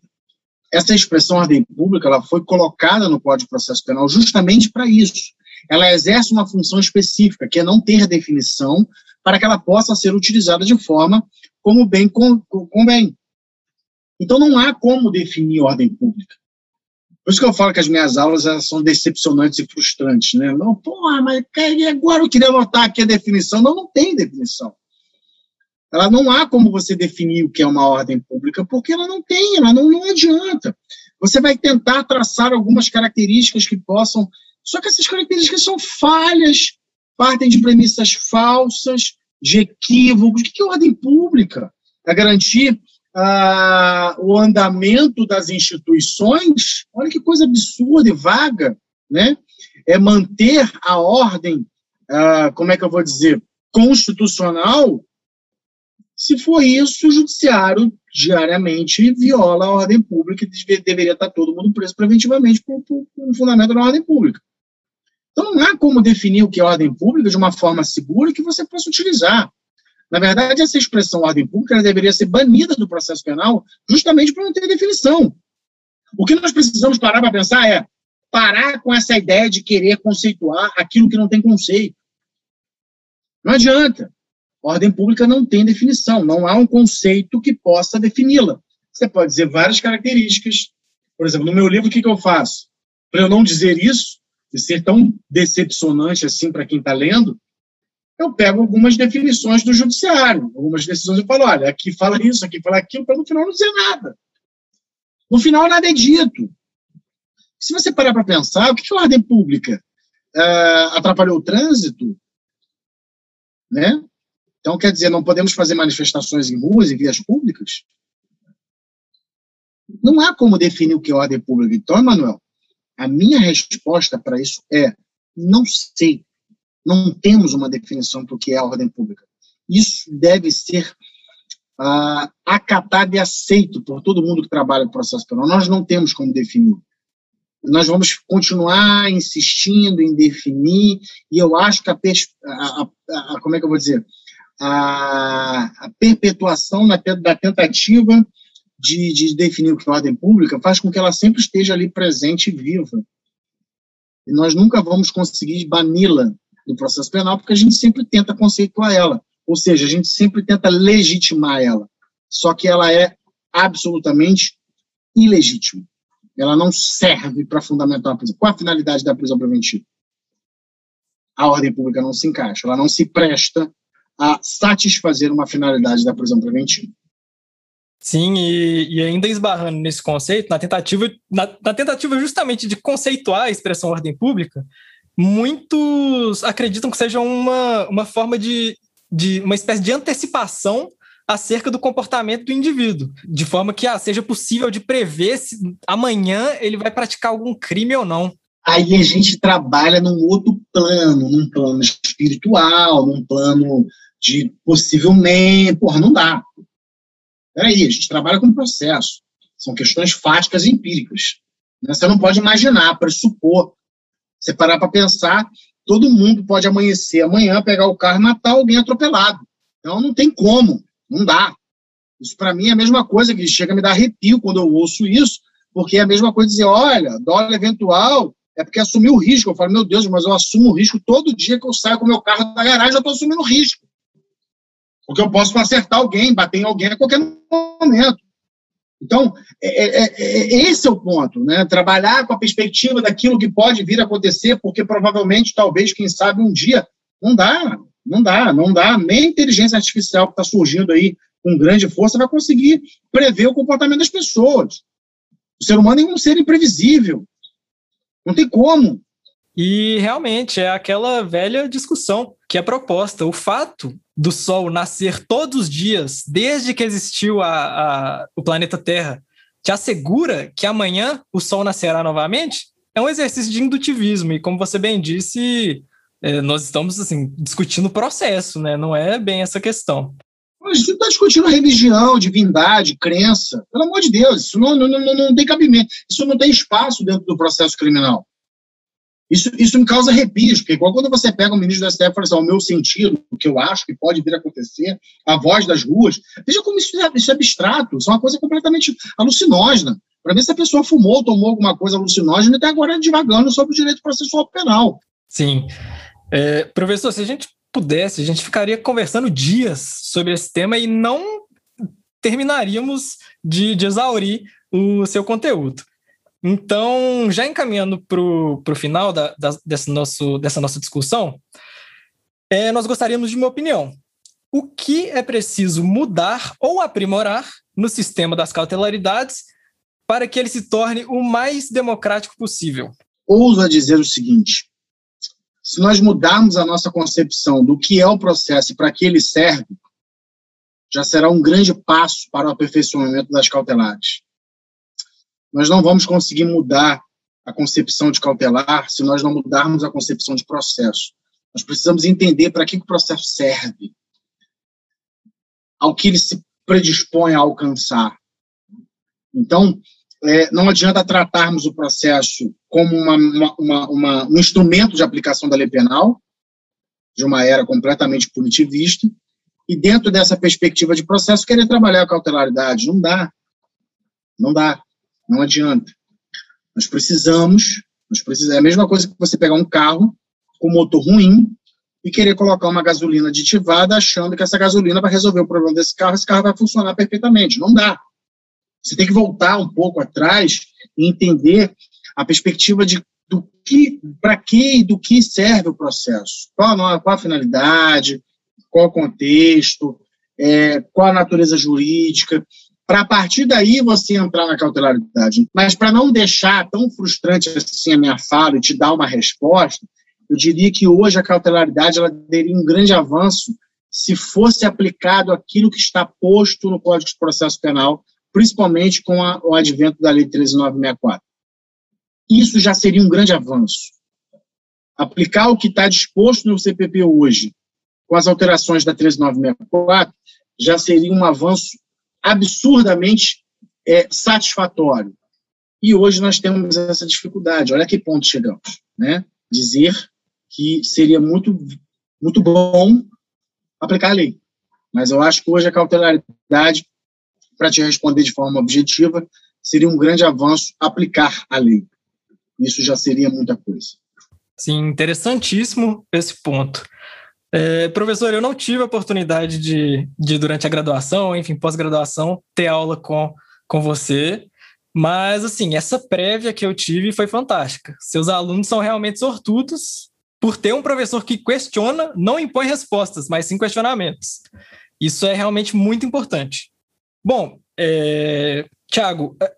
essa expressão ordem pública ela foi colocada no Código de Processo Penal justamente para isso, ela exerce uma função específica, que é não ter definição, para que ela possa ser utilizada de forma como bem convém. Então, não há como definir ordem pública. Por isso que eu falo que as minhas aulas são decepcionantes e frustrantes, né? Não, porra, mas agora eu queria anotar aqui a definição. Não, não tem definição. Ela não há como você definir o que é uma ordem pública, porque ela não tem, ela não, não adianta. Você vai tentar traçar algumas características que possam só que essas características são falhas, partem de premissas falsas, de equívocos. O que é ordem pública? É garantir ah, o andamento das instituições? Olha que coisa absurda e vaga, né? É manter a ordem, ah, como é que eu vou dizer, constitucional. Se for isso, o judiciário diariamente viola a ordem pública e deveria estar todo mundo preso preventivamente por, por, por um fundamento da ordem pública. Então, não há como definir o que é ordem pública de uma forma segura que você possa utilizar. Na verdade, essa expressão ordem pública deveria ser banida do processo penal justamente por não ter definição. O que nós precisamos parar para pensar é parar com essa ideia de querer conceituar aquilo que não tem conceito. Não adianta. Ordem pública não tem definição, não há um conceito que possa defini-la. Você pode dizer várias características. Por exemplo, no meu livro, o que, que eu faço? Para eu não dizer isso, de ser tão decepcionante assim para quem está lendo, eu pego algumas definições do judiciário, algumas decisões eu falo, olha, aqui fala isso, aqui fala aquilo, para no final não dizer nada. No final nada é dito. Se você parar para pensar, o que é ordem pública? Uh, atrapalhou o trânsito? Né? Então, quer dizer, não podemos fazer manifestações em ruas e vias públicas? Não há como definir o que é ordem pública. Então, Emanuel, a minha resposta para isso é: não sei. Não temos uma definição para o que é ordem pública. Isso deve ser ah, acatado e aceito por todo mundo que trabalha no processo penal. Nós não temos como definir. Nós vamos continuar insistindo em definir, e eu acho que a, a, a, a como é que eu vou dizer, a, perpetuação da tentativa de, de definir o que é ordem pública faz com que ela sempre esteja ali presente e viva. E nós nunca vamos conseguir bani-la do processo penal, porque a gente sempre tenta conceituar ela. Ou seja, a gente sempre tenta legitimar ela. Só que ela é absolutamente ilegítima. Ela não serve para fundamentar a prisão. Qual a finalidade da prisão preventiva? A ordem pública não se encaixa, ela não se presta a satisfazer uma finalidade da prisão preventiva. Sim, e, e, ainda esbarrando nesse conceito, na tentativa, na, na, tentativa justamente de conceituar a expressão ordem pública, muitos acreditam que seja uma, uma forma de, de uma espécie de antecipação acerca do comportamento do indivíduo, de forma que ah, seja possível de prever se amanhã ele vai praticar algum crime ou não. Aí a gente trabalha num outro plano, num plano espiritual, num plano de possivelmente. Porra, não dá. Peraí, a gente trabalha com processo. São questões fáticas e empíricas. Né? Você não pode imaginar, pressupor. Você parar para pensar, todo mundo pode amanhecer amanhã, pegar o carro e matar alguém atropelado. Então não tem como, não dá. Isso para mim é a mesma coisa que chega a me dar arrepio quando eu ouço isso, porque é a mesma coisa dizer, olha, dólar eventual é porque assumiu o risco. Eu falo, meu Deus, mas eu assumo o risco todo dia que eu saio com o meu carro da garagem, eu estou assumindo o risco. Porque eu posso acertar alguém, bater em alguém a qualquer momento. Então, é, é, é, é, esse é o ponto, né? Trabalhar com a perspectiva daquilo que pode vir a acontecer, porque provavelmente, talvez, quem sabe, um dia, não dá, não dá, não dá. Nem a inteligência artificial que está surgindo aí com grande força vai conseguir prever o comportamento das pessoas. O ser humano é um ser imprevisível. Não tem como. E realmente é aquela velha discussão que é proposta. O fato do Sol nascer todos os dias, desde que existiu a, a, o planeta Terra, te assegura que amanhã o Sol nascerá novamente? É um exercício de indutivismo. E como você bem disse, é, nós estamos assim, discutindo o processo, né? não é bem essa questão. A gente está discutindo religião, divindade, crença. Pelo amor de Deus, isso não, não, não, não tem cabimento. Isso não tem espaço dentro do processo criminal. Isso, isso me causa arrepios, porque igual quando você pega o ministro da STF e fala assim, o meu sentido, o que eu acho que pode vir a acontecer, a voz das ruas, veja como isso é, isso é abstrato, isso é uma coisa completamente alucinógena. Para ver se a pessoa fumou, tomou alguma coisa alucinógena e até agora divagando sobre o direito processual penal. Sim. É, professor, se a gente pudesse, a gente ficaria conversando dias sobre esse tema e não terminaríamos de, de exaurir o seu conteúdo. Então, já encaminhando para o final da, da, desse nosso, dessa nossa discussão, é, nós gostaríamos de uma opinião. O que é preciso mudar ou aprimorar no sistema das cautelaridades para que ele se torne o mais democrático possível? Ouso dizer o seguinte: se nós mudarmos a nossa concepção do que é o processo e para que ele serve, já será um grande passo para o aperfeiçoamento das cautelares. Nós não vamos conseguir mudar a concepção de cautelar se nós não mudarmos a concepção de processo. Nós precisamos entender para que, o processo serve, ao que ele se predispõe a alcançar. Então, é, não adianta tratarmos o processo como uma, uma, uma, um instrumento de aplicação da lei penal, de uma era completamente punitivista, e dentro dessa perspectiva de processo, querer trabalhar a cautelaridade. Não dá. Não dá. Não adianta. Nós precisamos, nós precisamos, é a mesma coisa que você pegar um carro com motor ruim e querer colocar uma gasolina aditivada achando que essa gasolina vai resolver o problema desse carro, esse carro vai funcionar perfeitamente. Não dá. Você tem que voltar um pouco atrás e entender a perspectiva de do que, para que e do que serve o processo. Qual a, qual a finalidade, qual o contexto, é, qual a natureza jurídica para a partir daí você entrar na cautelaridade. Mas para não deixar tão frustrante assim a minha fala e te dar uma resposta, eu diria que hoje a cautelaridade ela teria um grande avanço se fosse aplicado aquilo que está posto no Código de Processo Penal, principalmente com a, o advento da Lei 13964. Isso já seria um grande avanço. Aplicar o que está disposto no CPP hoje, com as alterações da 13964, já seria um avanço absurdamente é, satisfatório. E hoje nós temos essa dificuldade. Olha que ponto chegamos, né? Dizer que seria muito, muito bom aplicar a lei. Mas eu acho que hoje a cautelaridade, para te responder de forma objetiva, seria um grande avanço aplicar a lei. Isso já seria muita coisa. Sim, interessantíssimo esse ponto. É, professor, eu não tive a oportunidade de, de durante a graduação, enfim, pós-graduação, ter aula com, com você, mas, assim, essa prévia que eu tive foi fantástica. Seus alunos são realmente sortudos por ter um professor que questiona, não impõe respostas, mas sim questionamentos. Isso é realmente muito importante. Bom, é, Tiago, é,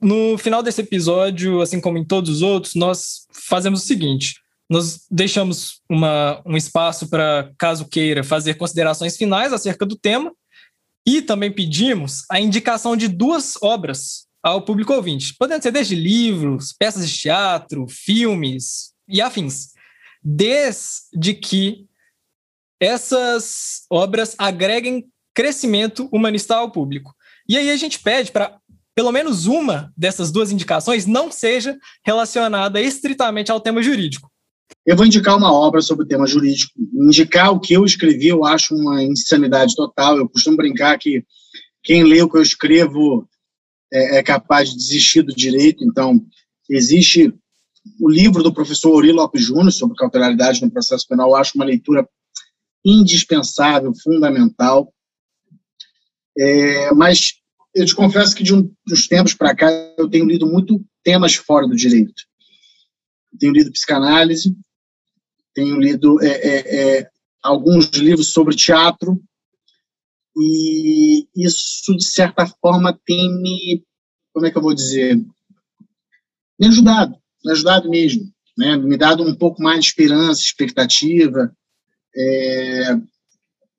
no final desse episódio, assim como em todos os outros, nós fazemos o seguinte: nós deixamos uma, um espaço para, caso queira, fazer considerações finais acerca do tema e também pedimos a indicação de duas obras ao público ouvinte, podendo ser desde livros, peças de teatro, filmes e afins, desde que essas obras agreguem crescimento humanista ao público. E aí a gente pede para pelo menos uma dessas duas indicações não seja relacionada estritamente ao tema jurídico. Eu vou indicar uma obra sobre o tema jurídico. Indicar o que eu escrevi, eu acho uma insanidade total. Eu costumo brincar que quem lê o que eu escrevo é, é capaz de desistir do direito. Então, existe o livro do professor Ori Lopes Júnior sobre cautelaridade no processo penal. Eu acho uma leitura indispensável, fundamental. É, mas eu te confesso que de um, tempos para cá eu tenho lido muito temas fora do direito. Tenho lido psicanálise, tenho lido é, é, é, alguns livros sobre teatro, e isso, de certa forma, tem me, como é que eu vou dizer, me ajudado, me ajudado mesmo, né? me dado um pouco mais de esperança, expectativa. É...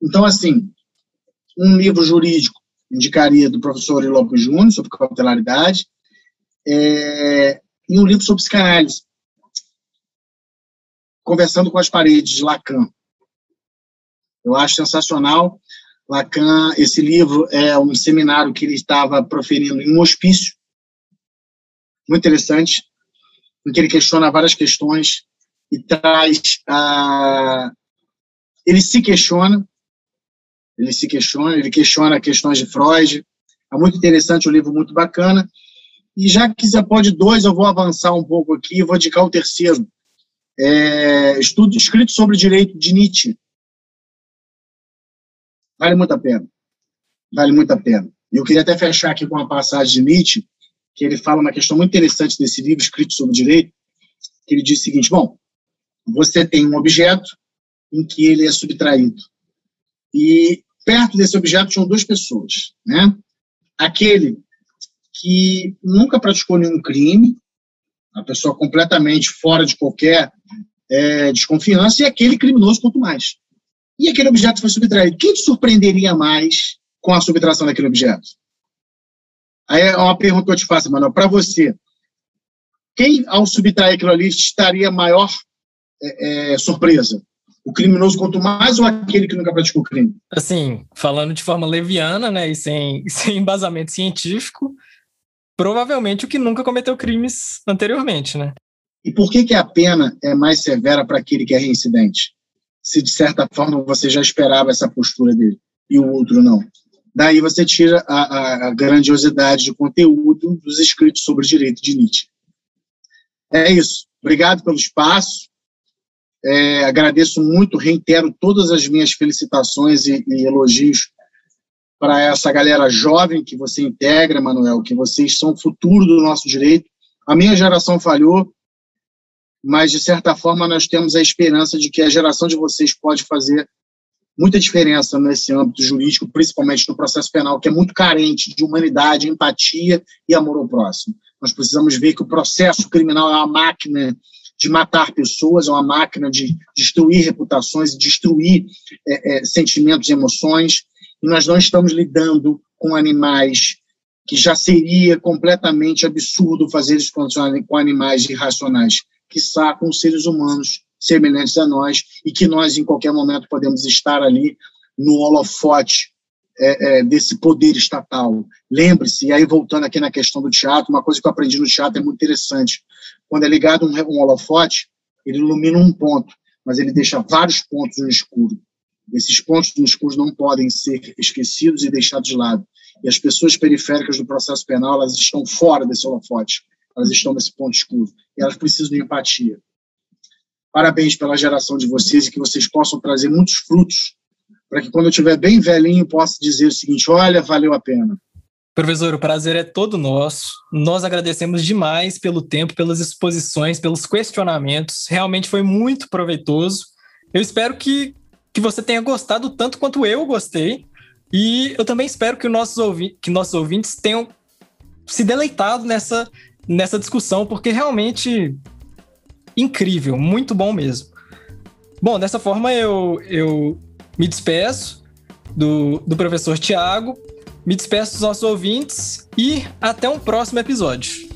Então, assim, um livro jurídico indicaria do professor Lopes Júnior, sobre cautelaridade, é, e um livro sobre psicanálise, Conversando com as Paredes, de Lacan. Eu acho sensacional. Lacan, esse livro é um seminário que ele estava proferindo em um hospício, muito interessante, em que ele questiona várias questões e traz a... ele se questiona ele se questiona, ele questiona questões de Freud. É muito interessante, um livro muito bacana. E já que você pode dois, eu vou avançar um pouco aqui e vou indicar o terceiro. É, estudo escrito sobre direito de Nietzsche. Vale muito a pena. Vale muito a pena. E eu queria até fechar aqui com uma passagem de Nietzsche, que ele fala uma questão muito interessante desse livro escrito sobre direito, que ele diz o seguinte, bom, você tem um objeto em que ele é subtraído. E perto desse objeto tinham duas pessoas, né? Aquele que nunca praticou nenhum crime, a pessoa completamente fora de qualquer é, desconfiança, e aquele criminoso quanto mais. E aquele objeto foi subtraído. Quem te surpreenderia mais com a subtração daquele objeto? Aí é uma pergunta que eu te faço, Manuel. Para você, quem, ao subtrair aquilo ali, estaria maior é, é, surpresa? o criminoso quanto mais ou aquele que nunca praticou crime? Assim, falando de forma leviana, né, e sem, sem embasamento científico, provavelmente o que nunca cometeu crimes anteriormente, né? E por que, que a pena é mais severa para aquele que é reincidente? Se de certa forma você já esperava essa postura dele e o outro não. Daí você tira a, a, a grandiosidade de conteúdo dos escritos sobre direito de Nietzsche. É isso. Obrigado pelo espaço. É, agradeço muito, reitero todas as minhas felicitações e, e elogios para essa galera jovem que você integra, Manuel, que vocês são o futuro do nosso direito. A minha geração falhou, mas de certa forma nós temos a esperança de que a geração de vocês pode fazer muita diferença nesse âmbito jurídico, principalmente no processo penal, que é muito carente de humanidade, empatia e amor ao próximo. Nós precisamos ver que o processo criminal é uma máquina de matar pessoas, é uma máquina de destruir reputações, destruir é, é, sentimentos e emoções, nós não estamos lidando com animais que já seria completamente absurdo fazer isso com animais irracionais, que com seres humanos semelhantes a nós e que nós, em qualquer momento, podemos estar ali no holofote é, é, desse poder estatal. Lembre-se, e aí voltando aqui na questão do teatro, uma coisa que eu aprendi no teatro é muito interessante. Quando é ligado um, um holofote, ele ilumina um ponto, mas ele deixa vários pontos no escuro. Esses pontos no escuro não podem ser esquecidos e deixados de lado. E as pessoas periféricas do processo penal, elas estão fora desse holofote. Elas estão nesse ponto escuro. E elas precisam de empatia. Parabéns pela geração de vocês e que vocês possam trazer muitos frutos para que quando eu estiver bem velhinho possa dizer o seguinte: olha, valeu a pena. Professor, o prazer é todo nosso. Nós agradecemos demais pelo tempo, pelas exposições, pelos questionamentos. Realmente foi muito proveitoso. Eu espero que, que você tenha gostado tanto quanto eu gostei. E eu também espero que, nossos, ouvi que nossos ouvintes tenham se deleitado nessa, nessa discussão, porque realmente incrível, muito bom mesmo. Bom, dessa forma eu, eu me despeço do, do professor Tiago, me despeço dos nossos ouvintes e até um próximo episódio.